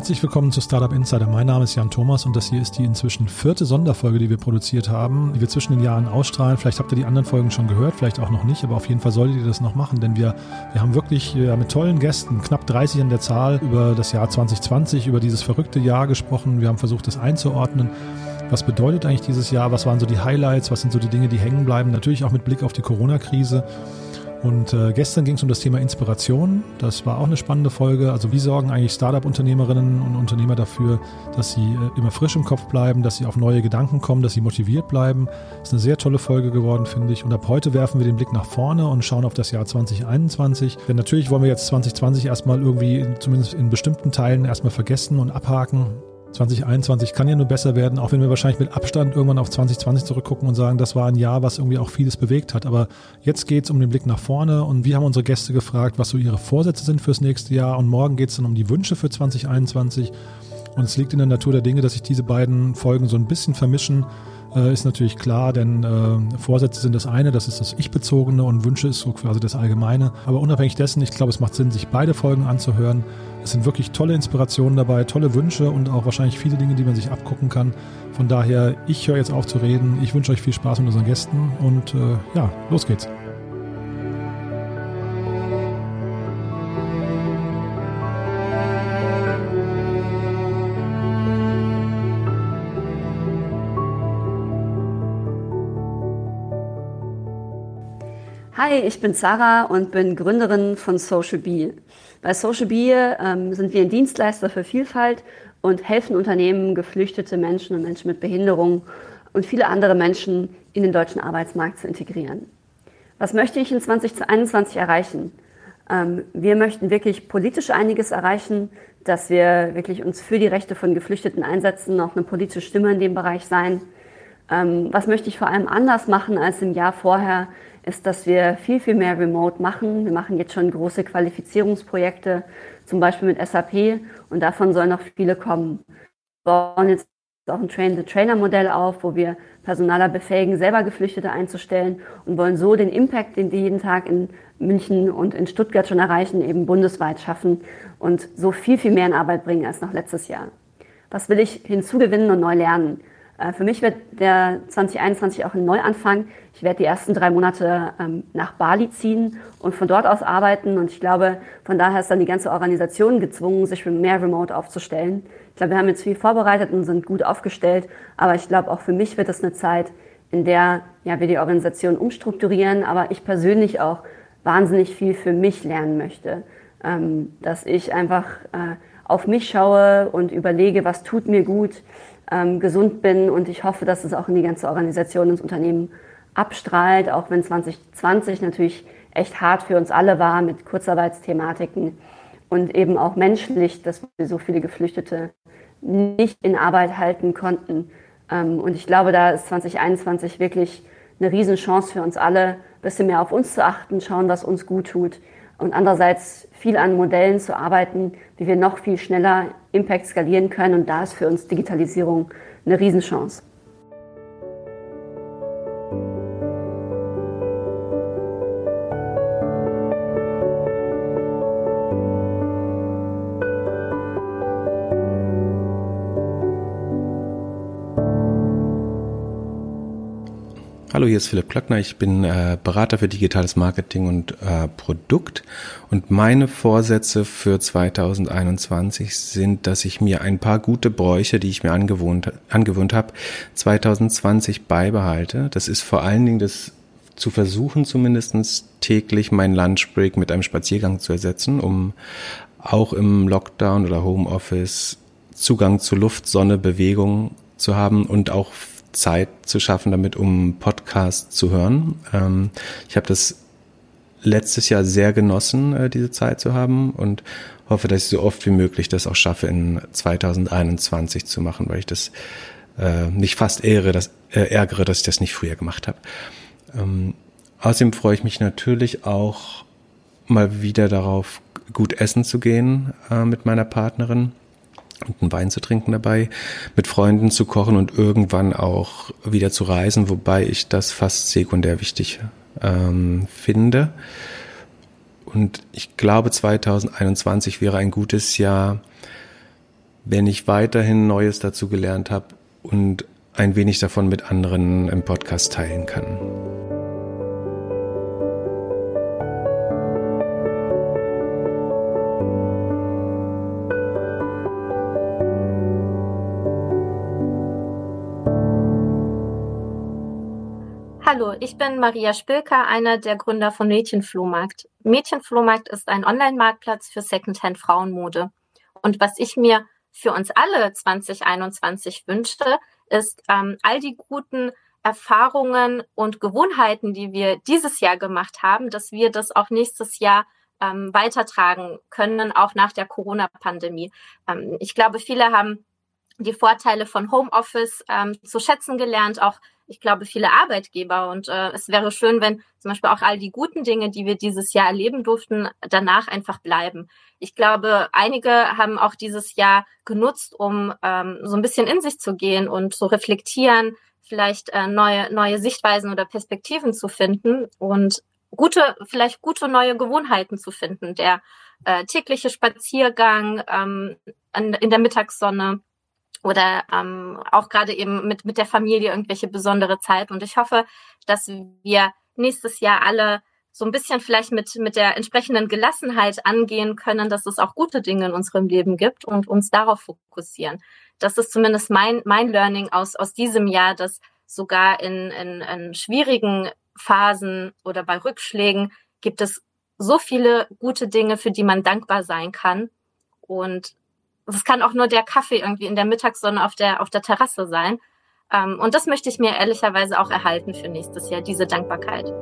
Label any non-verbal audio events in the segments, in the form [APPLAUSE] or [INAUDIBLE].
herzlich willkommen zu Startup Insider. Mein Name ist Jan Thomas und das hier ist die inzwischen vierte Sonderfolge, die wir produziert haben, die wir zwischen den Jahren ausstrahlen. Vielleicht habt ihr die anderen Folgen schon gehört, vielleicht auch noch nicht, aber auf jeden Fall solltet ihr das noch machen, denn wir, wir haben wirklich ja, mit tollen Gästen, knapp 30 an der Zahl, über das Jahr 2020, über dieses verrückte Jahr gesprochen. Wir haben versucht, das einzuordnen. Was bedeutet eigentlich dieses Jahr? Was waren so die Highlights? Was sind so die Dinge, die hängen bleiben? Natürlich auch mit Blick auf die Corona-Krise. Und äh, gestern ging es um das Thema Inspiration. Das war auch eine spannende Folge. Also wie sorgen eigentlich Startup-Unternehmerinnen und Unternehmer dafür, dass sie äh, immer frisch im Kopf bleiben, dass sie auf neue Gedanken kommen, dass sie motiviert bleiben. Ist eine sehr tolle Folge geworden, finde ich. Und ab heute werfen wir den Blick nach vorne und schauen auf das Jahr 2021. Denn natürlich wollen wir jetzt 2020 erstmal irgendwie, zumindest in bestimmten Teilen, erstmal vergessen und abhaken. 2021 kann ja nur besser werden, auch wenn wir wahrscheinlich mit Abstand irgendwann auf 2020 zurückgucken und sagen, das war ein Jahr, was irgendwie auch vieles bewegt hat. Aber jetzt geht es um den Blick nach vorne und wir haben unsere Gäste gefragt, was so ihre Vorsätze sind fürs nächste Jahr. Und morgen geht es dann um die Wünsche für 2021. Und es liegt in der Natur der Dinge, dass sich diese beiden Folgen so ein bisschen vermischen äh, ist natürlich klar, denn äh, Vorsätze sind das eine, das ist das Ich-bezogene und Wünsche ist so quasi das Allgemeine. Aber unabhängig dessen, ich glaube, es macht Sinn, sich beide Folgen anzuhören. Es sind wirklich tolle Inspirationen dabei, tolle Wünsche und auch wahrscheinlich viele Dinge, die man sich abgucken kann. Von daher, ich höre jetzt auf zu reden. Ich wünsche euch viel Spaß mit unseren Gästen und äh, ja, los geht's. Hi, ich bin Sarah und bin Gründerin von Social Bee. Bei Social Bee ähm, sind wir ein Dienstleister für Vielfalt und helfen Unternehmen, geflüchtete Menschen und Menschen mit Behinderung und viele andere Menschen in den deutschen Arbeitsmarkt zu integrieren. Was möchte ich in 2021 erreichen? Ähm, wir möchten wirklich politisch einiges erreichen, dass wir wirklich uns für die Rechte von Geflüchteten einsetzen, auch eine politische Stimme in dem Bereich sein. Ähm, was möchte ich vor allem anders machen als im Jahr vorher? Ist, dass wir viel, viel mehr Remote machen. Wir machen jetzt schon große Qualifizierungsprojekte, zum Beispiel mit SAP, und davon sollen noch viele kommen. Wir bauen jetzt auch ein Train-the-Trainer-Modell auf, wo wir Personaler befähigen, selber Geflüchtete einzustellen und wollen so den Impact, den wir jeden Tag in München und in Stuttgart schon erreichen, eben bundesweit schaffen und so viel, viel mehr in Arbeit bringen als noch letztes Jahr. Was will ich hinzugewinnen und neu lernen? Äh, für mich wird der 2021 auch ein Neuanfang. Ich werde die ersten drei Monate ähm, nach Bali ziehen und von dort aus arbeiten. Und ich glaube, von daher ist dann die ganze Organisation gezwungen, sich mehr Remote aufzustellen. Ich glaube, wir haben jetzt viel vorbereitet und sind gut aufgestellt. Aber ich glaube, auch für mich wird es eine Zeit, in der ja, wir die Organisation umstrukturieren, aber ich persönlich auch wahnsinnig viel für mich lernen möchte. Ähm, dass ich einfach äh, auf mich schaue und überlege, was tut mir gut, ähm, gesund bin und ich hoffe, dass es auch in die ganze Organisation, ins Unternehmen abstrahlt, auch wenn 2020 natürlich echt hart für uns alle war mit Kurzarbeitsthematiken und eben auch menschlich, dass wir so viele Geflüchtete nicht in Arbeit halten konnten. Ähm, und ich glaube, da ist 2021 wirklich eine Riesenchance für uns alle, ein bisschen mehr auf uns zu achten, schauen, was uns gut tut und andererseits viel an Modellen zu arbeiten, wie wir noch viel schneller Impact skalieren können. Und da ist für uns Digitalisierung eine Riesenchance. Hallo, hier ist Philipp Klöckner. Ich bin äh, Berater für digitales Marketing und äh, Produkt. Und meine Vorsätze für 2021 sind, dass ich mir ein paar gute Bräuche, die ich mir angewohnt, angewöhnt habe, 2020 beibehalte. Das ist vor allen Dingen das zu versuchen, zumindestens täglich meinen Lunchbreak mit einem Spaziergang zu ersetzen, um auch im Lockdown oder Homeoffice Zugang zu Luft, Sonne, Bewegung zu haben und auch Zeit zu schaffen, damit um Podcast zu hören. Ähm, ich habe das letztes Jahr sehr genossen, äh, diese Zeit zu haben und hoffe, dass ich so oft wie möglich das auch schaffe, in 2021 zu machen, weil ich das äh, nicht fast ehre, dass, äh, ärgere, dass ich das nicht früher gemacht habe. Ähm, außerdem freue ich mich natürlich auch mal wieder darauf, gut essen zu gehen äh, mit meiner Partnerin und einen Wein zu trinken dabei, mit Freunden zu kochen und irgendwann auch wieder zu reisen, wobei ich das fast sekundär wichtig ähm, finde. Und ich glaube, 2021 wäre ein gutes Jahr, wenn ich weiterhin Neues dazu gelernt habe und ein wenig davon mit anderen im Podcast teilen kann. Hallo, ich bin Maria Spilker, einer der Gründer von Mädchenflohmarkt. Mädchenflohmarkt ist ein Online-Marktplatz für Secondhand Frauenmode. Und was ich mir für uns alle 2021 wünschte, ist ähm, all die guten Erfahrungen und Gewohnheiten, die wir dieses Jahr gemacht haben, dass wir das auch nächstes Jahr ähm, weitertragen können, auch nach der Corona-Pandemie. Ähm, ich glaube, viele haben die Vorteile von Homeoffice ähm, zu schätzen gelernt, auch ich glaube, viele Arbeitgeber. Und äh, es wäre schön, wenn zum Beispiel auch all die guten Dinge, die wir dieses Jahr erleben durften, danach einfach bleiben. Ich glaube, einige haben auch dieses Jahr genutzt, um ähm, so ein bisschen in sich zu gehen und zu reflektieren, vielleicht äh, neue, neue Sichtweisen oder Perspektiven zu finden und gute, vielleicht gute neue Gewohnheiten zu finden. Der äh, tägliche Spaziergang ähm, in der Mittagssonne, oder ähm, auch gerade eben mit, mit der Familie irgendwelche besondere Zeit. Und ich hoffe, dass wir nächstes Jahr alle so ein bisschen vielleicht mit, mit der entsprechenden Gelassenheit angehen können, dass es auch gute Dinge in unserem Leben gibt und uns darauf fokussieren. Das ist zumindest mein, mein Learning aus, aus diesem Jahr, dass sogar in, in, in schwierigen Phasen oder bei Rückschlägen gibt es so viele gute Dinge, für die man dankbar sein kann. Und es kann auch nur der Kaffee irgendwie in der Mittagssonne auf der, auf der Terrasse sein. Ähm, und das möchte ich mir ehrlicherweise auch erhalten für nächstes Jahr, diese Dankbarkeit.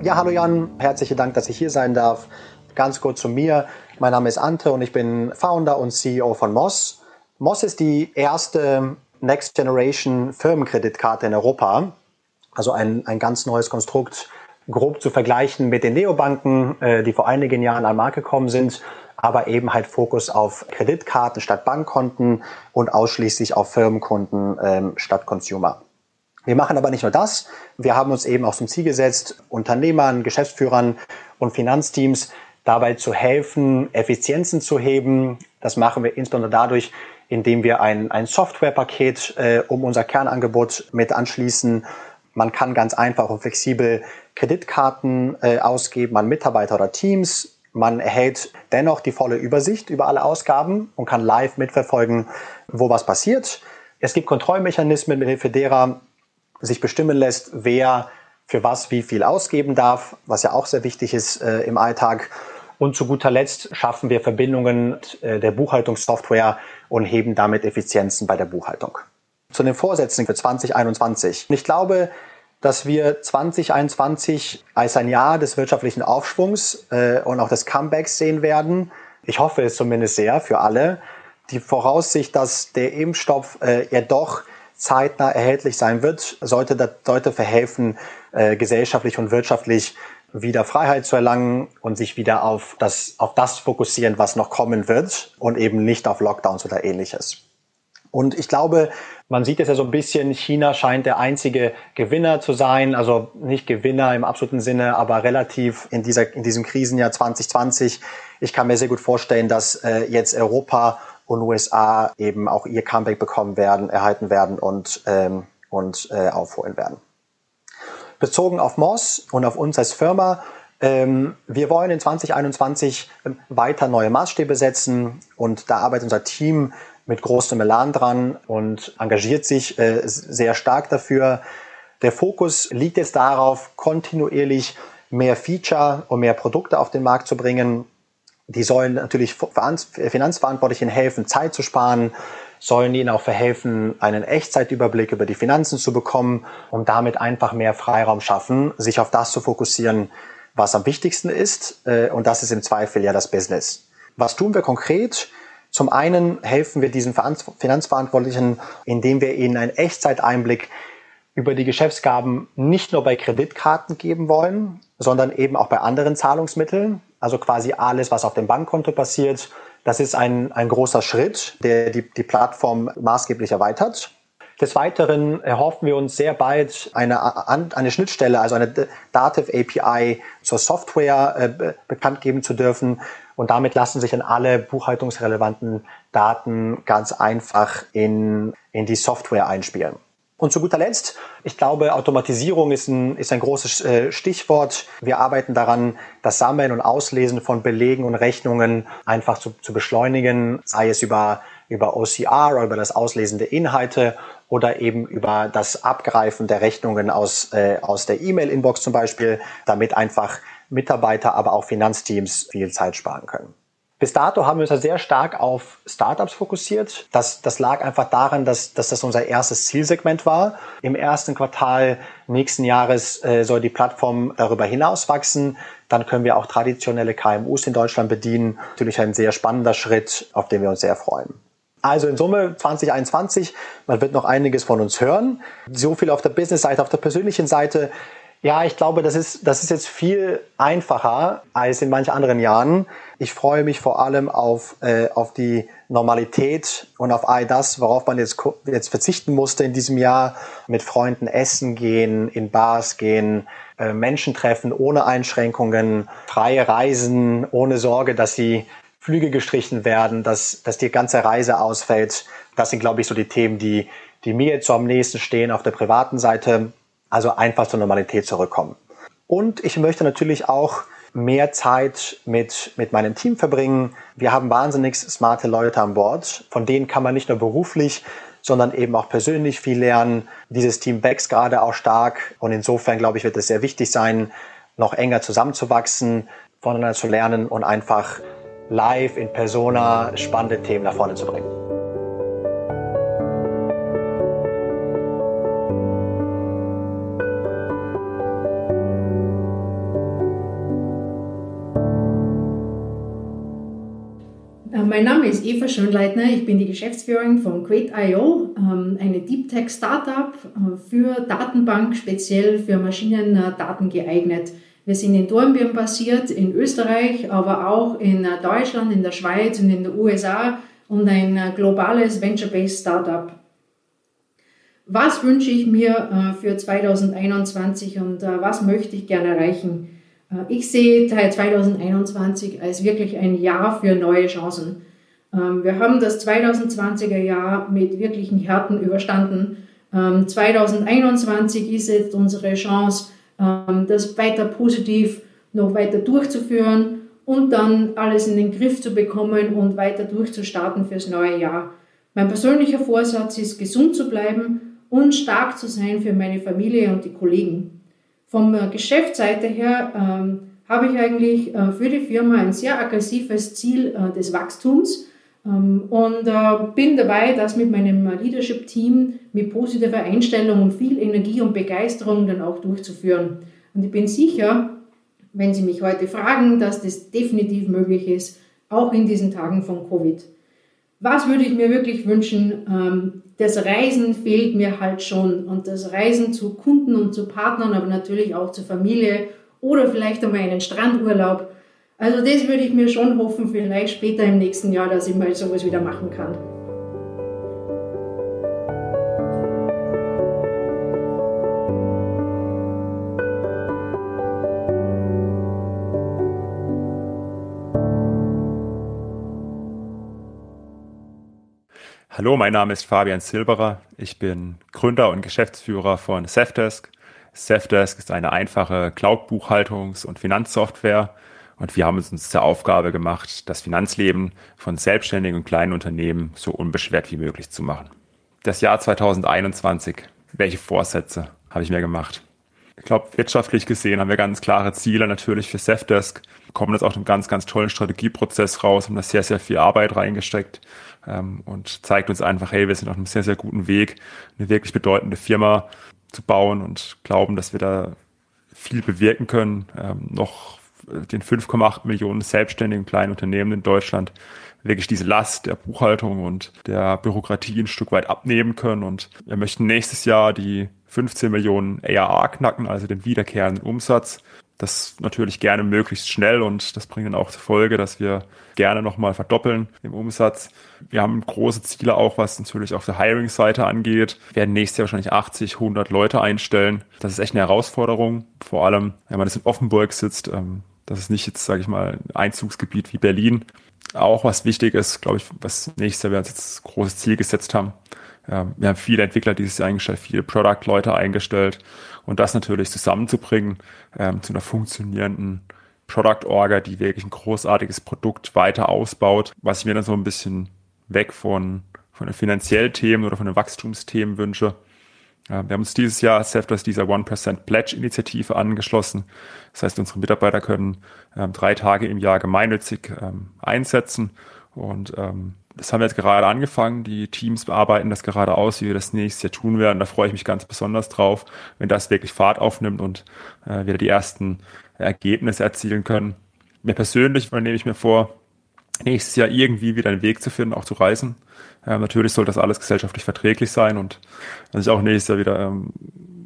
Ja, hallo Jan, herzlichen Dank, dass ich hier sein darf. Ganz kurz zu mir. Mein Name ist Ante und ich bin Founder und CEO von Moss. Moss ist die erste Next Generation Firmenkreditkarte in Europa. Also ein, ein ganz neues Konstrukt, grob zu vergleichen mit den Neobanken, äh, die vor einigen Jahren an den Markt gekommen sind, aber eben halt Fokus auf Kreditkarten statt Bankkonten und ausschließlich auf Firmenkunden ähm, statt Consumer. Wir machen aber nicht nur das. Wir haben uns eben auch zum Ziel gesetzt, Unternehmern, Geschäftsführern und Finanzteams dabei zu helfen, Effizienzen zu heben. Das machen wir insbesondere dadurch, indem wir ein, ein Softwarepaket äh, um unser Kernangebot mit anschließen. Man kann ganz einfach und flexibel Kreditkarten äh, ausgeben an Mitarbeiter oder Teams. Man erhält dennoch die volle Übersicht über alle Ausgaben und kann live mitverfolgen, wo was passiert. Es gibt Kontrollmechanismen, mit Hilfe derer sich bestimmen lässt, wer für was wie viel ausgeben darf, was ja auch sehr wichtig ist äh, im Alltag. Und zu guter Letzt schaffen wir Verbindungen äh, der Buchhaltungssoftware und heben damit Effizienzen bei der Buchhaltung. Zu den Vorsätzen für 2021. Ich glaube, dass wir 2021 als ein Jahr des wirtschaftlichen Aufschwungs äh, und auch des Comebacks sehen werden. Ich hoffe es zumindest sehr für alle. Die Voraussicht, dass der Impfstoff äh, ja doch zeitnah erhältlich sein wird, sollte, sollte verhelfen, äh, gesellschaftlich und wirtschaftlich wieder Freiheit zu erlangen und sich wieder auf das, auf das fokussieren, was noch kommen wird und eben nicht auf Lockdowns oder ähnliches. Und ich glaube, man sieht es ja so ein bisschen, China scheint der einzige Gewinner zu sein, also nicht Gewinner im absoluten Sinne, aber relativ in, dieser, in diesem Krisenjahr 2020. Ich kann mir sehr gut vorstellen, dass äh, jetzt Europa und USA eben auch ihr Comeback bekommen werden, erhalten werden und, ähm, und äh, aufholen werden bezogen auf Moss und auf uns als Firma. Ähm, wir wollen in 2021 ähm, weiter neue Maßstäbe setzen und da arbeitet unser Team mit großem Elan dran und engagiert sich äh, sehr stark dafür. Der Fokus liegt jetzt darauf, kontinuierlich mehr Feature und mehr Produkte auf den Markt zu bringen. Die sollen natürlich Finanzverantwortlichen helfen, Zeit zu sparen, sollen ihnen auch verhelfen, einen Echtzeitüberblick über die Finanzen zu bekommen und damit einfach mehr Freiraum schaffen, sich auf das zu fokussieren, was am wichtigsten ist. Äh, und das ist im Zweifel ja das Business. Was tun wir konkret? Zum einen helfen wir diesen Finanzverantwortlichen, indem wir ihnen einen Echtzeiteinblick über die Geschäftsgaben nicht nur bei Kreditkarten geben wollen, sondern eben auch bei anderen Zahlungsmitteln. Also quasi alles, was auf dem Bankkonto passiert, das ist ein, ein großer Schritt, der die, die Plattform maßgeblich erweitert. Des Weiteren erhoffen wir uns sehr bald eine, eine Schnittstelle, also eine Dativ API zur Software äh, bekannt geben zu dürfen. Und damit lassen sich dann alle buchhaltungsrelevanten Daten ganz einfach in, in die Software einspielen. Und zu guter Letzt, ich glaube, Automatisierung ist ein, ist ein großes äh, Stichwort. Wir arbeiten daran, das Sammeln und Auslesen von Belegen und Rechnungen einfach zu, zu beschleunigen, sei es über, über OCR oder über das Auslesen der Inhalte oder eben über das Abgreifen der Rechnungen aus, äh, aus der E-Mail-Inbox zum Beispiel, damit einfach Mitarbeiter, aber auch Finanzteams viel Zeit sparen können. Bis dato haben wir uns ja sehr stark auf Startups fokussiert. Das, das lag einfach daran, dass, dass das unser erstes Zielsegment war. Im ersten Quartal nächsten Jahres äh, soll die Plattform darüber hinaus wachsen. Dann können wir auch traditionelle KMUs in Deutschland bedienen. Natürlich ein sehr spannender Schritt, auf den wir uns sehr freuen. Also in Summe 2021, man wird noch einiges von uns hören. So viel auf der Business-Seite, auf der persönlichen Seite. Ja, ich glaube, das ist, das ist jetzt viel einfacher als in manchen anderen Jahren. Ich freue mich vor allem auf, äh, auf die Normalität und auf all das, worauf man jetzt, jetzt verzichten musste in diesem Jahr. Mit Freunden essen gehen, in Bars gehen, äh, Menschen treffen ohne Einschränkungen, freie Reisen, ohne Sorge, dass sie Flüge gestrichen werden, dass, dass die ganze Reise ausfällt. Das sind, glaube ich, so die Themen, die, die mir jetzt so am nächsten stehen auf der privaten Seite. Also einfach zur Normalität zurückkommen. Und ich möchte natürlich auch mehr Zeit mit, mit meinem Team verbringen. Wir haben wahnsinnig smarte Leute an Bord. Von denen kann man nicht nur beruflich, sondern eben auch persönlich viel lernen. Dieses Team wächst gerade auch stark und insofern, glaube ich, wird es sehr wichtig sein, noch enger zusammenzuwachsen, voneinander zu lernen und einfach live in persona spannende Themen nach vorne zu bringen. Mein Name ist Eva Schönleitner, ich bin die Geschäftsführerin von Crate.io, ähm, eine Deep Tech Startup äh, für Datenbank, speziell für Maschinendaten geeignet. Wir sind in Dornbirn basiert, in Österreich, aber auch in äh, Deutschland, in der Schweiz und in den USA und ein äh, globales Venture-Based Startup. Was wünsche ich mir für 2021 und was möchte ich gerne erreichen? Ich sehe Teil 2021 als wirklich ein Jahr für neue Chancen. Ähm, wir haben das 2020er Jahr mit wirklichen Härten überstanden. 2021 ähm, ist jetzt unsere Chance, ähm, das weiter positiv noch weiter durchzuführen und dann alles in den Griff zu bekommen und weiter durchzustarten fürs neue Jahr. Mein persönlicher Vorsatz ist, gesund zu bleiben und stark zu sein für meine Familie und die Kollegen. Vom äh, Geschäftsseite her ähm, habe ich eigentlich äh, für die Firma ein sehr aggressives Ziel äh, des Wachstums ähm, und äh, bin dabei, das mit meinem Leadership-Team mit positiver Einstellung und viel Energie und Begeisterung dann auch durchzuführen. Und ich bin sicher, wenn Sie mich heute fragen, dass das definitiv möglich ist, auch in diesen Tagen von Covid. Was würde ich mir wirklich wünschen? Ähm, das Reisen fehlt mir halt schon und das Reisen zu Kunden und zu Partnern, aber natürlich auch zur Familie oder vielleicht einmal einen Strandurlaub also das würde ich mir schon hoffen, vielleicht später im nächsten Jahr, dass ich mal sowas wieder machen kann. Hallo, mein Name ist Fabian Silberer. Ich bin Gründer und Geschäftsführer von Safdesk. Safdesk ist eine einfache Cloud-Buchhaltungs- und Finanzsoftware, und wir haben es uns zur Aufgabe gemacht, das Finanzleben von selbstständigen und kleinen Unternehmen so unbeschwert wie möglich zu machen. Das Jahr 2021, welche Vorsätze habe ich mir gemacht? Ich glaube, wirtschaftlich gesehen haben wir ganz klare Ziele natürlich für Safdesk. Wir kommen jetzt auch einen ganz, ganz tollen Strategieprozess raus, haben da sehr, sehr viel Arbeit reingesteckt ähm, und zeigt uns einfach, hey, wir sind auf einem sehr, sehr guten Weg, eine wirklich bedeutende Firma zu bauen und glauben, dass wir da viel bewirken können, ähm, noch den 5,8 Millionen selbstständigen kleinen Unternehmen in Deutschland wirklich diese Last der Buchhaltung und der Bürokratie ein Stück weit abnehmen können. Und wir möchten nächstes Jahr die 15 Millionen ARA knacken, also den wiederkehrenden Umsatz. Das natürlich gerne möglichst schnell und das bringt dann auch zur Folge, dass wir gerne nochmal verdoppeln im Umsatz. Wir haben große Ziele auch, was natürlich auf der Hiring-Seite angeht. Wir werden nächstes Jahr wahrscheinlich 80, 100 Leute einstellen. Das ist echt eine Herausforderung. Vor allem, wenn man das in Offenburg sitzt, ähm, das ist nicht jetzt, sage ich mal, ein Einzugsgebiet wie Berlin. Auch was wichtig ist, glaube ich, was nächstes Jahr wir uns jetzt großes Ziel gesetzt haben. Wir haben viele Entwickler dieses Jahr eingestellt, viele Product-Leute eingestellt und das natürlich zusammenzubringen ähm, zu einer funktionierenden Product-Orga, die wirklich ein großartiges Produkt weiter ausbaut, was ich mir dann so ein bisschen weg von, von den finanziellen Themen oder von den Wachstumsthemen wünsche. Wir haben uns dieses Jahr Safdress dieser 1% Pledge-Initiative angeschlossen. Das heißt, unsere Mitarbeiter können ähm, drei Tage im Jahr gemeinnützig ähm, einsetzen. Und ähm, das haben wir jetzt gerade angefangen. Die Teams bearbeiten das gerade aus, wie wir das nächstes Jahr tun werden. Da freue ich mich ganz besonders drauf, wenn das wirklich Fahrt aufnimmt und äh, wir die ersten Ergebnisse erzielen können. Mir persönlich nehme ich mir vor, nächstes Jahr irgendwie wieder einen Weg zu finden, auch zu reisen. Ähm, natürlich soll das alles gesellschaftlich verträglich sein und dass ich auch nächstes Jahr wieder ähm,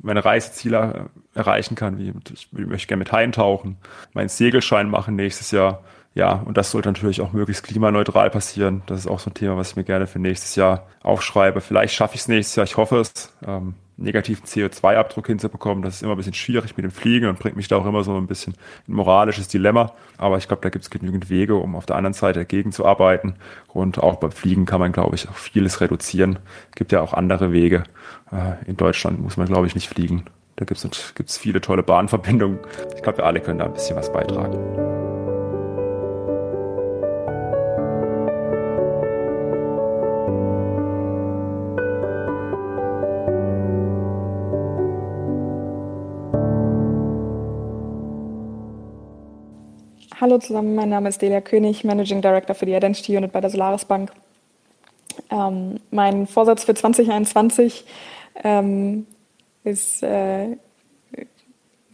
meine Reiseziele äh, erreichen kann, wie ich, ich möchte gerne mit eintauchen, meinen Segelschein machen nächstes Jahr. Ja, und das sollte natürlich auch möglichst klimaneutral passieren. Das ist auch so ein Thema, was ich mir gerne für nächstes Jahr aufschreibe. Vielleicht schaffe ich es nächstes Jahr, ich hoffe es. Ähm, negativen CO2-Abdruck hinzubekommen. Das ist immer ein bisschen schwierig mit dem Fliegen und bringt mich da auch immer so ein bisschen ein moralisches Dilemma. Aber ich glaube, da gibt es genügend Wege, um auf der anderen Seite dagegen zu arbeiten. Und auch beim Fliegen kann man, glaube ich, auch vieles reduzieren. Es gibt ja auch andere Wege. Äh, in Deutschland muss man, glaube ich, nicht fliegen. Da gibt es viele tolle Bahnverbindungen. Ich glaube, wir alle können da ein bisschen was beitragen. Hallo zusammen, mein Name ist Delia König, Managing Director für die Identity Unit bei der Solaris Bank. Ähm, mein Vorsatz für 2021 ähm, ist, äh, ist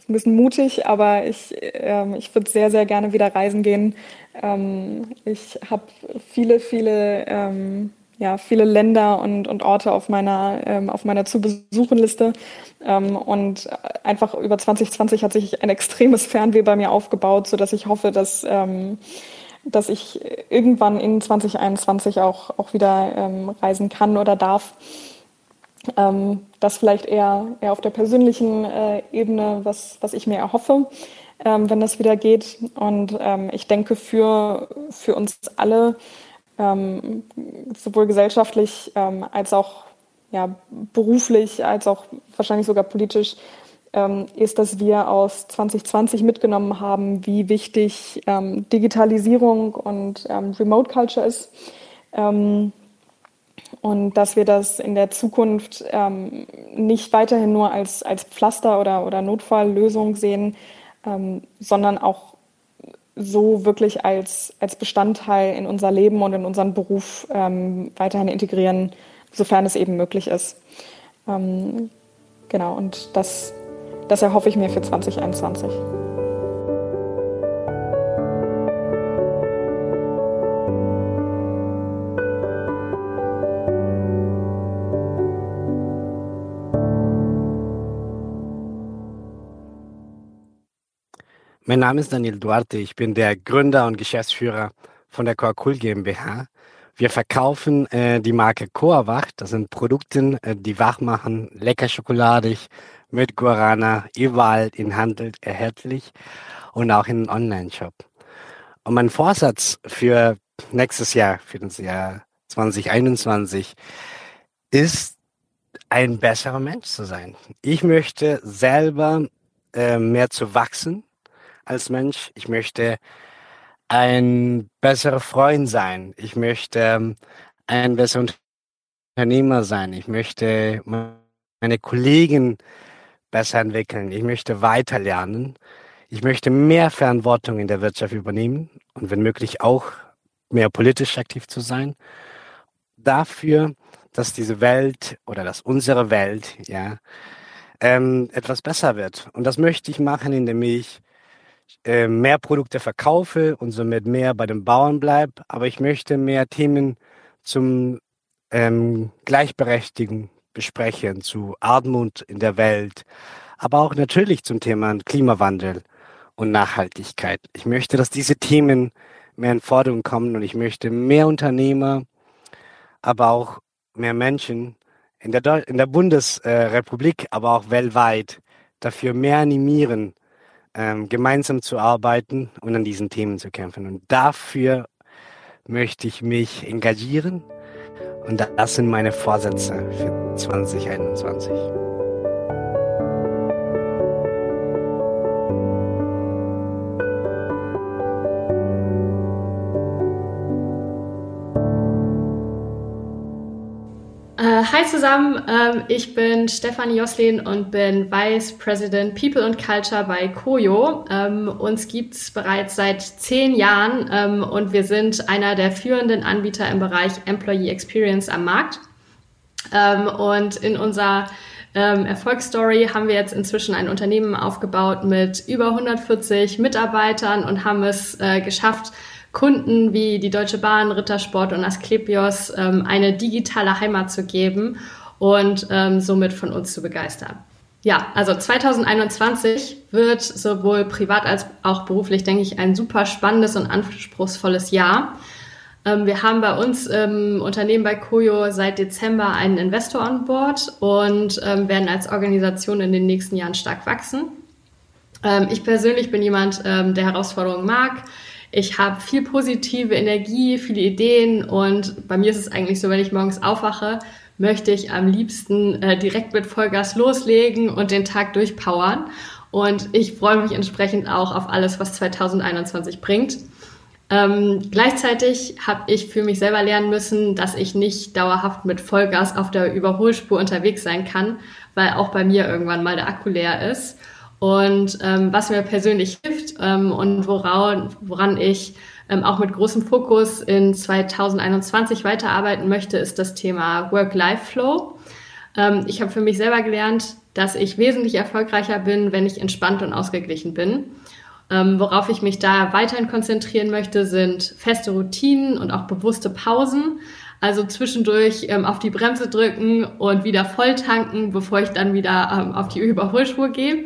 ein bisschen mutig, aber ich, ähm, ich würde sehr, sehr gerne wieder reisen gehen. Ähm, ich habe viele, viele ähm, ja, viele Länder und, und Orte auf meiner, ähm, auf meiner Zu-Besuchen-Liste. Ähm, und einfach über 2020 hat sich ein extremes Fernweh bei mir aufgebaut, sodass ich hoffe, dass, ähm, dass ich irgendwann in 2021 auch, auch wieder ähm, reisen kann oder darf. Ähm, das vielleicht eher, eher auf der persönlichen äh, Ebene, was, was ich mir erhoffe, ähm, wenn das wieder geht. Und ähm, ich denke, für, für uns alle, ähm, sowohl gesellschaftlich ähm, als auch ja, beruflich, als auch wahrscheinlich sogar politisch, ähm, ist, dass wir aus 2020 mitgenommen haben, wie wichtig ähm, Digitalisierung und ähm, Remote Culture ist. Ähm, und dass wir das in der Zukunft nicht weiterhin nur als, als Pflaster oder, oder Notfalllösung sehen, sondern auch so wirklich als, als Bestandteil in unser Leben und in unseren Beruf ähm, weiterhin integrieren, sofern es eben möglich ist. Ähm, genau, und das, das erhoffe ich mir für 2021. Mein Name ist Daniel Duarte. Ich bin der Gründer und Geschäftsführer von der Coacul GmbH. Wir verkaufen äh, die Marke Coawach. Das sind Produkte, äh, die wach machen, lecker schokoladig, mit Guarana, überall in Handel erhältlich und auch in Online-Shop. Und mein Vorsatz für nächstes Jahr, für das Jahr 2021, ist, ein besserer Mensch zu sein. Ich möchte selber äh, mehr zu wachsen, als Mensch. Ich möchte ein besserer Freund sein. Ich möchte ähm, ein besserer Unternehmer sein. Ich möchte meine Kollegen besser entwickeln. Ich möchte weiter lernen. Ich möchte mehr Verantwortung in der Wirtschaft übernehmen und wenn möglich auch mehr politisch aktiv zu sein. Dafür, dass diese Welt oder dass unsere Welt ja ähm, etwas besser wird. Und das möchte ich machen, indem ich äh, mehr Produkte verkaufe und somit mehr bei den Bauern bleibe. Aber ich möchte mehr Themen zum ähm, Gleichberechtigung besprechen, zu Armut in der Welt, aber auch natürlich zum Thema Klimawandel. und Nachhaltigkeit. Ich möchte, dass diese Themen mehr in Forderung kommen und ich möchte mehr Unternehmer, aber auch mehr Menschen in der, in der Bundesrepublik, aber auch weltweit dafür mehr animieren, ähm, gemeinsam zu arbeiten und an diesen Themen zu kämpfen. Und dafür möchte ich mich engagieren und das sind meine Vorsätze für 2021. hi zusammen, ähm, ich bin Stefanie Joslin und bin Vice President People and Culture bei Koyo. Ähm, uns gibt es bereits seit zehn Jahren ähm, und wir sind einer der führenden Anbieter im Bereich Employee Experience am Markt. und in unserer Erfolgsstory haben wir jetzt inzwischen ein Unternehmen aufgebaut mit über 140 Mitarbeitern und haben es äh, geschafft, Kunden wie die Deutsche Bahn, Rittersport und Asklepios ähm, eine digitale Heimat zu geben und ähm, somit von uns zu begeistern. Ja, also 2021 wird sowohl privat als auch beruflich, denke ich, ein super spannendes und anspruchsvolles Jahr. Ähm, wir haben bei uns im Unternehmen bei Koyo seit Dezember einen Investor an Bord und ähm, werden als Organisation in den nächsten Jahren stark wachsen. Ähm, ich persönlich bin jemand, der Herausforderungen mag. Ich habe viel positive Energie, viele Ideen und bei mir ist es eigentlich so, wenn ich morgens aufwache, möchte ich am liebsten äh, direkt mit Vollgas loslegen und den Tag durchpowern. Und ich freue mich entsprechend auch auf alles, was 2021 bringt. Ähm, gleichzeitig habe ich für mich selber lernen müssen, dass ich nicht dauerhaft mit Vollgas auf der Überholspur unterwegs sein kann, weil auch bei mir irgendwann mal der Akku leer ist. Und ähm, was mir persönlich hilft ähm, und woran, woran ich ähm, auch mit großem Fokus in 2021 weiterarbeiten möchte, ist das Thema Work-Life-Flow. Ähm, ich habe für mich selber gelernt, dass ich wesentlich erfolgreicher bin, wenn ich entspannt und ausgeglichen bin. Ähm, worauf ich mich da weiterhin konzentrieren möchte, sind feste Routinen und auch bewusste Pausen. Also zwischendurch ähm, auf die Bremse drücken und wieder voll tanken, bevor ich dann wieder ähm, auf die Überholspur gehe.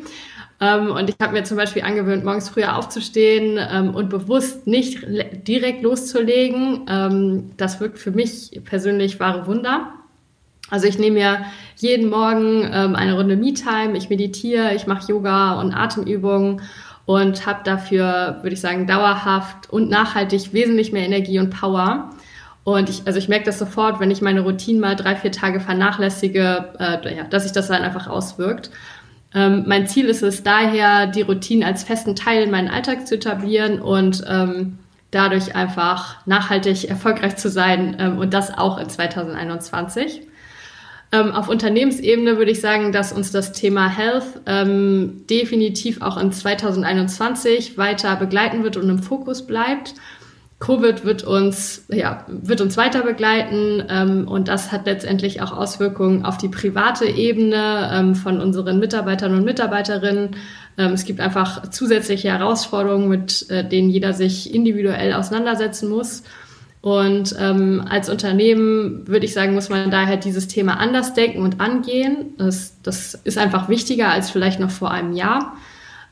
Ähm, und ich habe mir zum Beispiel angewöhnt, morgens früher aufzustehen ähm, und bewusst nicht direkt loszulegen. Ähm, das wirkt für mich persönlich wahre Wunder. Also ich nehme mir jeden Morgen ähm, eine Runde Me-Time, ich meditiere, ich mache Yoga und Atemübungen und habe dafür, würde ich sagen, dauerhaft und nachhaltig wesentlich mehr Energie und Power. Und ich, also ich merke das sofort, wenn ich meine Routine mal drei, vier Tage vernachlässige, äh, ja, dass sich das dann einfach auswirkt. Ähm, mein Ziel ist es daher, die Routine als festen Teil in meinen Alltag zu etablieren und ähm, dadurch einfach nachhaltig erfolgreich zu sein ähm, und das auch in 2021. Ähm, auf Unternehmensebene würde ich sagen, dass uns das Thema Health ähm, definitiv auch in 2021 weiter begleiten wird und im Fokus bleibt. Covid wird uns, ja, wird uns weiter begleiten ähm, und das hat letztendlich auch Auswirkungen auf die private Ebene ähm, von unseren Mitarbeitern und Mitarbeiterinnen. Ähm, es gibt einfach zusätzliche Herausforderungen, mit äh, denen jeder sich individuell auseinandersetzen muss. Und ähm, als Unternehmen würde ich sagen, muss man daher dieses Thema anders denken und angehen. Das, das ist einfach wichtiger als vielleicht noch vor einem Jahr.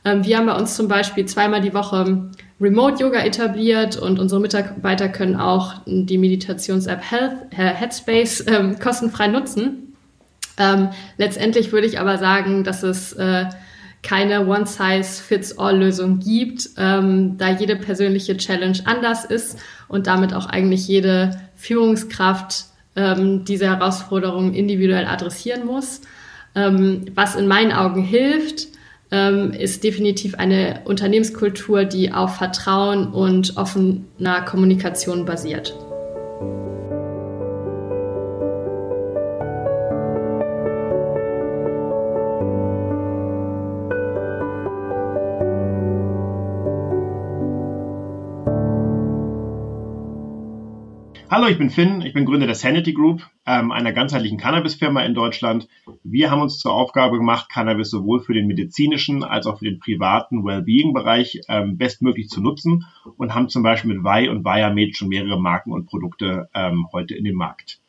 Ähm, wir haben bei uns zum Beispiel zweimal die Woche Remote-Yoga etabliert und unsere Mitarbeiter können auch die Meditations-App Headspace ähm, kostenfrei nutzen. Ähm, letztendlich würde ich aber sagen, dass es äh, keine One-Size-Fits-All-Lösung gibt, ähm, da jede persönliche Challenge anders ist und damit auch eigentlich jede Führungskraft ähm, diese Herausforderungen individuell adressieren muss. Ähm, was in meinen Augen hilft, ähm, ist definitiv eine Unternehmenskultur, die auf Vertrauen und offener Kommunikation basiert. Hallo, ich bin Finn, ich bin Gründer der Sanity Group, ähm, einer ganzheitlichen Cannabis-Firma in Deutschland. Wir haben uns zur Aufgabe gemacht, Cannabis sowohl für den medizinischen als auch für den privaten Wellbeing-Bereich ähm, bestmöglich zu nutzen und haben zum Beispiel mit Vai und Viamed schon mehrere Marken und Produkte ähm, heute in dem Markt.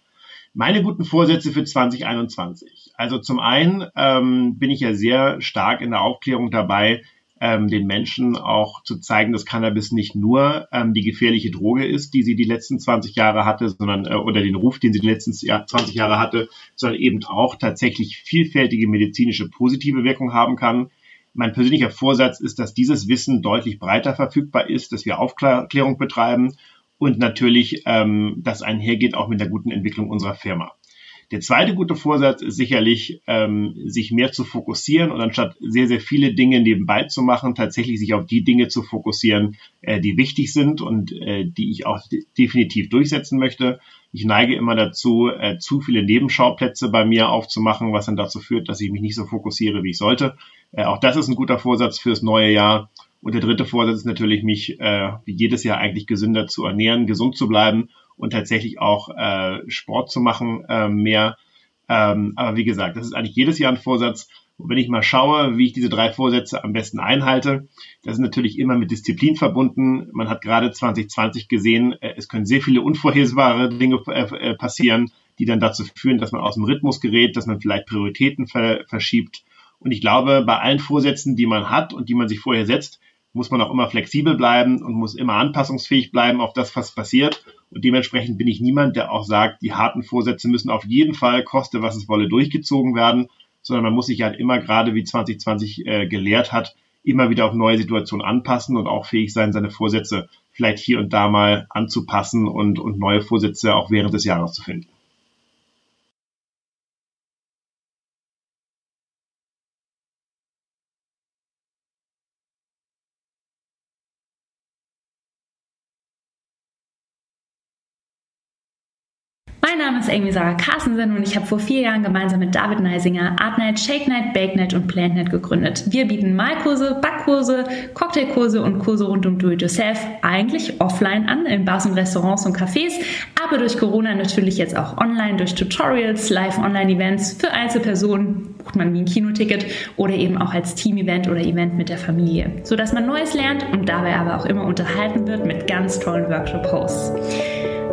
Meine guten Vorsätze für 2021. Also zum einen ähm, bin ich ja sehr stark in der Aufklärung dabei, ähm, den Menschen auch zu zeigen, dass Cannabis nicht nur ähm, die gefährliche Droge ist, die sie die letzten 20 Jahre hatte, sondern äh, oder den Ruf, den sie die letzten 20 Jahre hatte, sondern eben auch tatsächlich vielfältige medizinische positive Wirkung haben kann. Mein persönlicher Vorsatz ist, dass dieses Wissen deutlich breiter verfügbar ist, dass wir Aufklärung betreiben und natürlich ähm, das einhergeht auch mit der guten Entwicklung unserer Firma. Der zweite gute Vorsatz ist sicherlich, ähm, sich mehr zu fokussieren und anstatt sehr, sehr viele Dinge nebenbei zu machen, tatsächlich sich auf die Dinge zu fokussieren, äh, die wichtig sind und äh, die ich auch de definitiv durchsetzen möchte. Ich neige immer dazu, äh, zu viele Nebenschauplätze bei mir aufzumachen, was dann dazu führt, dass ich mich nicht so fokussiere, wie ich sollte. Äh, auch das ist ein guter Vorsatz fürs neue Jahr. Und der dritte Vorsatz ist natürlich, mich äh, wie jedes Jahr eigentlich gesünder zu ernähren, gesund zu bleiben und tatsächlich auch äh, Sport zu machen äh, mehr. Ähm, aber wie gesagt, das ist eigentlich jedes Jahr ein Vorsatz. Und wenn ich mal schaue, wie ich diese drei Vorsätze am besten einhalte, das ist natürlich immer mit Disziplin verbunden. Man hat gerade 2020 gesehen, äh, es können sehr viele unvorhersehbare Dinge äh, äh, passieren, die dann dazu führen, dass man aus dem Rhythmus gerät, dass man vielleicht Prioritäten ver verschiebt. Und ich glaube, bei allen Vorsätzen, die man hat und die man sich vorher setzt, muss man auch immer flexibel bleiben und muss immer anpassungsfähig bleiben auf das, was passiert. Und dementsprechend bin ich niemand, der auch sagt, die harten Vorsätze müssen auf jeden Fall, koste was es wolle, durchgezogen werden, sondern man muss sich halt immer, gerade wie 2020 äh, gelehrt hat, immer wieder auf neue Situationen anpassen und auch fähig sein, seine Vorsätze vielleicht hier und da mal anzupassen und, und neue Vorsätze auch während des Jahres zu finden. Amy Sarah Carstensen und ich habe vor vier Jahren gemeinsam mit David Neisinger Artnight, Shake Night, Bake Night und Plantnet gegründet. Wir bieten Malkurse, Backkurse, Cocktailkurse und Kurse rund um Do-it-yourself eigentlich offline an, in Bars und Restaurants und Cafés, aber durch Corona natürlich jetzt auch online durch Tutorials, Live-Online-Events für Einzelpersonen, bucht man wie ein Kinoticket oder eben auch als Team-Event oder Event mit der Familie, sodass man Neues lernt und dabei aber auch immer unterhalten wird mit ganz tollen Workshop-Hosts.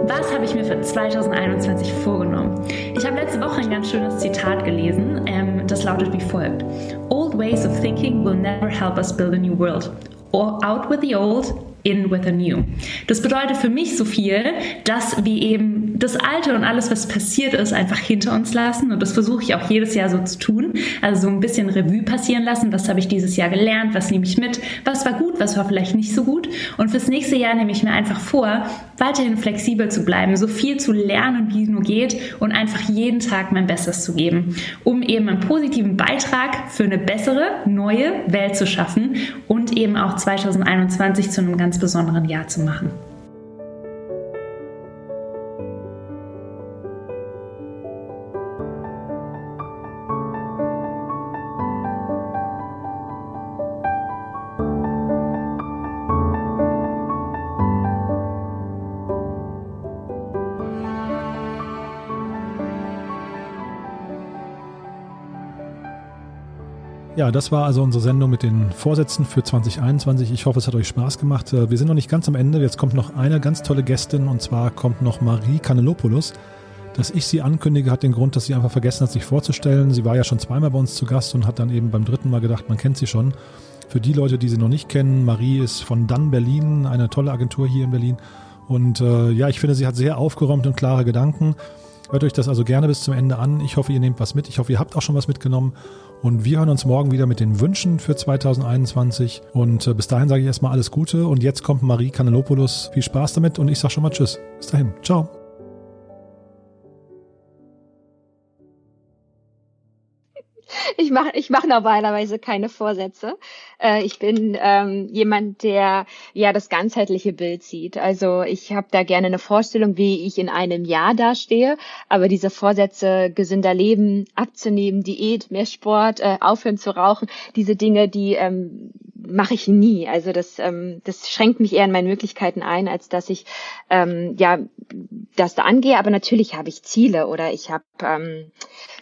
Was habe ich mir für 2021 vorgenommen? Ich habe letzte Woche ein ganz schönes Zitat gelesen, ähm, das lautet wie folgt. Old ways of thinking will never help us build a new world. Or out with the old, in with a new. Das bedeutet für mich so viel, dass wir eben das Alte und alles, was passiert ist, einfach hinter uns lassen. Und das versuche ich auch jedes Jahr so zu tun. Also so ein bisschen Revue passieren lassen. Was habe ich dieses Jahr gelernt? Was nehme ich mit? Was war gut? Was war vielleicht nicht so gut? Und fürs nächste Jahr nehme ich mir einfach vor, weiterhin flexibel zu bleiben, so viel zu lernen, wie es nur geht und einfach jeden Tag mein Bestes zu geben, um eben einen positiven Beitrag für eine bessere, neue Welt zu schaffen und eben auch 2021 zu einem ganz besonderen Jahr zu machen. Ja, das war also unsere Sendung mit den Vorsätzen für 2021. Ich hoffe, es hat euch Spaß gemacht. Äh, wir sind noch nicht ganz am Ende. Jetzt kommt noch eine ganz tolle Gästin und zwar kommt noch Marie Kanelopoulos. Dass ich sie ankündige, hat den Grund, dass sie einfach vergessen hat, sich vorzustellen. Sie war ja schon zweimal bei uns zu Gast und hat dann eben beim dritten Mal gedacht, man kennt sie schon. Für die Leute, die sie noch nicht kennen, Marie ist von Dann Berlin, eine tolle Agentur hier in Berlin. Und äh, ja, ich finde, sie hat sehr aufgeräumt und klare Gedanken. Hört euch das also gerne bis zum Ende an. Ich hoffe, ihr nehmt was mit. Ich hoffe, ihr habt auch schon was mitgenommen. Und wir hören uns morgen wieder mit den Wünschen für 2021. Und äh, bis dahin sage ich erstmal alles Gute. Und jetzt kommt Marie Kanelopoulos. Viel Spaß damit und ich sage schon mal Tschüss. Bis dahin. Ciao. Ich mache ich mach normalerweise keine Vorsätze. Äh, ich bin ähm, jemand, der ja das ganzheitliche Bild sieht. Also ich habe da gerne eine Vorstellung, wie ich in einem Jahr dastehe. Aber diese Vorsätze, gesünder leben, abzunehmen, Diät, mehr Sport, äh, aufhören zu rauchen, diese Dinge, die ähm, mache ich nie. Also das, ähm, das schränkt mich eher in meinen Möglichkeiten ein, als dass ich ähm, ja das da angehe. Aber natürlich habe ich Ziele oder ich habe, ähm,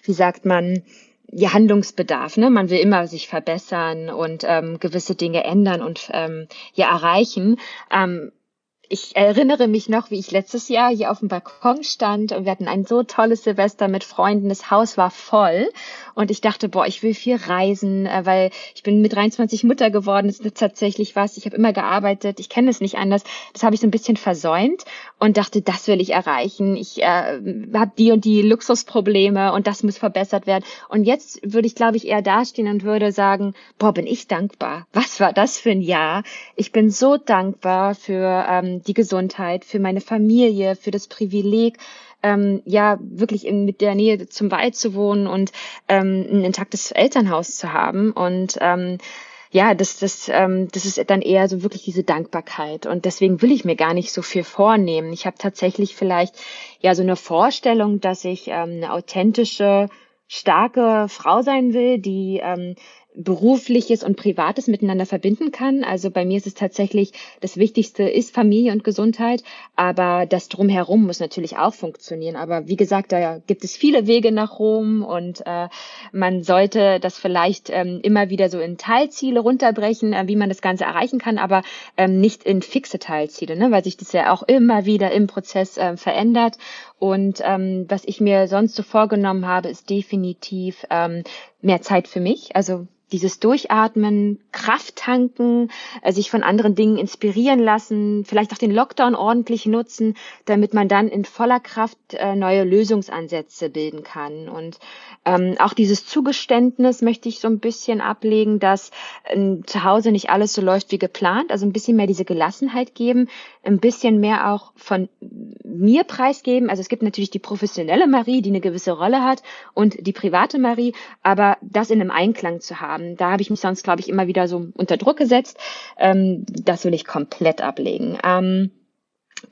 wie sagt man, ja, Handlungsbedarf. Ne? Man will immer sich verbessern und ähm, gewisse Dinge ändern und ähm, ja erreichen. Ähm, ich erinnere mich noch, wie ich letztes Jahr hier auf dem Balkon stand und wir hatten ein so tolles Silvester mit Freunden. Das Haus war voll und ich dachte, boah, ich will viel reisen, äh, weil ich bin mit 23 Mutter geworden. Das ist tatsächlich was. Ich habe immer gearbeitet. Ich kenne es nicht anders. Das habe ich so ein bisschen versäumt und dachte, das will ich erreichen. Ich äh, habe die und die Luxusprobleme und das muss verbessert werden. Und jetzt würde ich, glaube ich, eher dastehen und würde sagen, boah, bin ich dankbar. Was war das für ein Jahr? Ich bin so dankbar für ähm, die Gesundheit, für meine Familie, für das Privileg, ähm, ja wirklich in, mit der Nähe zum Wald zu wohnen und ähm, ein intaktes Elternhaus zu haben und ähm, ja, das, das, ähm, das ist dann eher so wirklich diese Dankbarkeit. Und deswegen will ich mir gar nicht so viel vornehmen. Ich habe tatsächlich vielleicht ja so eine Vorstellung, dass ich ähm, eine authentische, starke Frau sein will, die ähm, berufliches und privates miteinander verbinden kann. Also bei mir ist es tatsächlich das Wichtigste ist Familie und Gesundheit, aber das drumherum muss natürlich auch funktionieren. Aber wie gesagt, da gibt es viele Wege nach Rom und äh, man sollte das vielleicht ähm, immer wieder so in Teilziele runterbrechen, äh, wie man das Ganze erreichen kann, aber ähm, nicht in fixe Teilziele, ne? weil sich das ja auch immer wieder im Prozess äh, verändert. Und ähm, was ich mir sonst so vorgenommen habe, ist definitiv ähm, mehr Zeit für mich. Also dieses Durchatmen, Kraft tanken, äh, sich von anderen Dingen inspirieren lassen, vielleicht auch den Lockdown ordentlich nutzen, damit man dann in voller Kraft äh, neue Lösungsansätze bilden kann. Und ähm, auch dieses Zugeständnis möchte ich so ein bisschen ablegen, dass äh, zu Hause nicht alles so läuft wie geplant. Also ein bisschen mehr diese Gelassenheit geben, ein bisschen mehr auch von mir preisgeben. Also es gibt natürlich die professionelle Marie, die eine gewisse Rolle hat und die private Marie, aber das in einem Einklang zu haben. Da habe ich mich sonst, glaube ich, immer wieder so unter Druck gesetzt. Ähm, das will ich komplett ablegen. Ähm,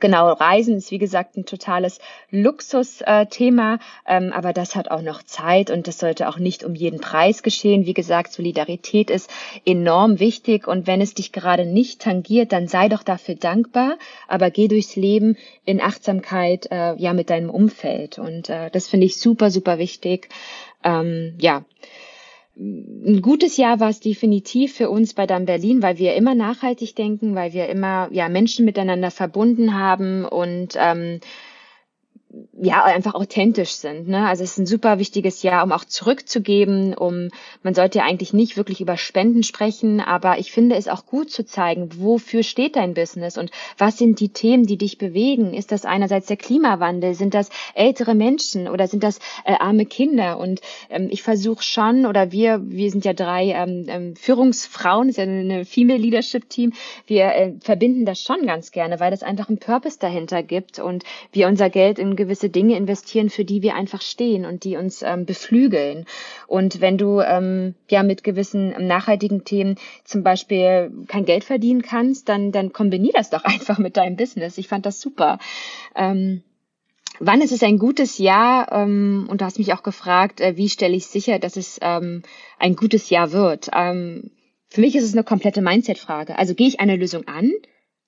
Genau, Reisen ist wie gesagt ein totales Luxusthema, ähm, aber das hat auch noch Zeit und das sollte auch nicht um jeden Preis geschehen. Wie gesagt, Solidarität ist enorm wichtig und wenn es dich gerade nicht tangiert, dann sei doch dafür dankbar, aber geh durchs Leben in Achtsamkeit äh, ja mit deinem Umfeld und äh, das finde ich super super wichtig. Ähm, ja ein gutes Jahr war es definitiv für uns bei Dam Berlin, weil wir immer nachhaltig denken, weil wir immer ja Menschen miteinander verbunden haben und ähm, ja einfach authentisch sind. Ne? Also es ist ein super wichtiges Jahr, um auch zurückzugeben. Um man sollte ja eigentlich nicht wirklich über Spenden sprechen, aber ich finde es auch gut zu zeigen, wofür steht dein Business und was sind die Themen, die dich bewegen. Ist das einerseits der Klimawandel? Sind das ältere Menschen oder sind das äh, arme Kinder? Und ähm, ich versuche schon oder wir wir sind ja drei ähm, ähm, Führungsfrauen, ist ja eine Female Leadership Team. Wir äh, verbinden das schon ganz gerne, weil das einfach einen Purpose dahinter gibt und wir unser Geld in gewisse Dinge investieren, für die wir einfach stehen und die uns ähm, beflügeln. Und wenn du ähm, ja mit gewissen nachhaltigen Themen zum Beispiel kein Geld verdienen kannst, dann, dann kombinier das doch [LAUGHS] einfach mit deinem Business. Ich fand das super. Ähm, Wann ist es ein gutes Jahr? Ähm, und du hast mich auch gefragt, äh, wie stelle ich sicher, dass es ähm, ein gutes Jahr wird? Ähm, für mich ist es eine komplette Mindset-Frage. Also gehe ich eine Lösung an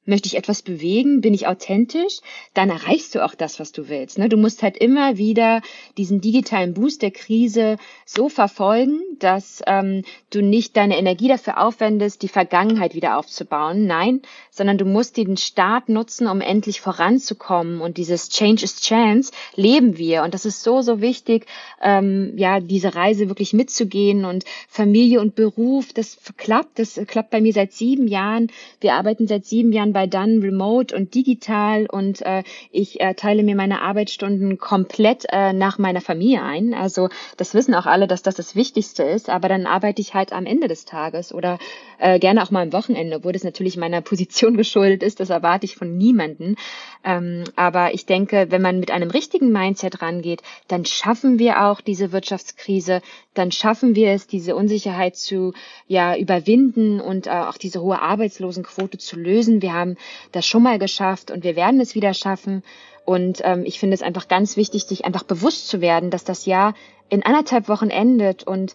Möchte ich etwas bewegen? Bin ich authentisch? Dann erreichst du auch das, was du willst. Ne? Du musst halt immer wieder diesen digitalen Boost der Krise so verfolgen, dass ähm, du nicht deine Energie dafür aufwendest, die Vergangenheit wieder aufzubauen. Nein, sondern du musst den Start nutzen, um endlich voranzukommen. Und dieses Change is Chance leben wir. Und das ist so, so wichtig, ähm, ja, diese Reise wirklich mitzugehen. Und Familie und Beruf, das klappt. Das klappt bei mir seit sieben Jahren. Wir arbeiten seit sieben Jahren bei Dun remote und digital und äh, ich äh, teile mir meine Arbeitsstunden komplett äh, nach meiner Familie ein. Also das wissen auch alle, dass das das Wichtigste ist, aber dann arbeite ich halt am Ende des Tages oder äh, gerne auch mal am Wochenende, obwohl das natürlich meiner Position [LAUGHS] geschuldet ist. Das erwarte ich von niemanden. Ähm, aber ich denke, wenn man mit einem richtigen Mindset rangeht, dann schaffen wir auch diese Wirtschaftskrise, dann schaffen wir es, diese Unsicherheit zu ja überwinden und äh, auch diese hohe Arbeitslosenquote zu lösen. Wir haben das schon mal geschafft und wir werden es wieder schaffen. Und ähm, ich finde es einfach ganz wichtig, sich einfach bewusst zu werden, dass das Jahr in anderthalb Wochen endet und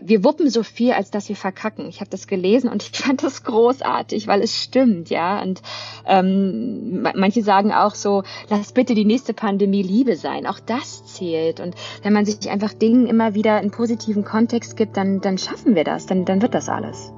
wir wuppen so viel, als dass wir verkacken. Ich habe das gelesen und [LAUGHS] ich fand das großartig, weil es stimmt, ja. Und ähm, manche sagen auch so, lass bitte die nächste Pandemie Liebe sein. Auch das zählt. Und wenn man sich einfach Dingen immer wieder in positiven Kontext gibt, dann, dann schaffen wir das, dann, dann wird das alles.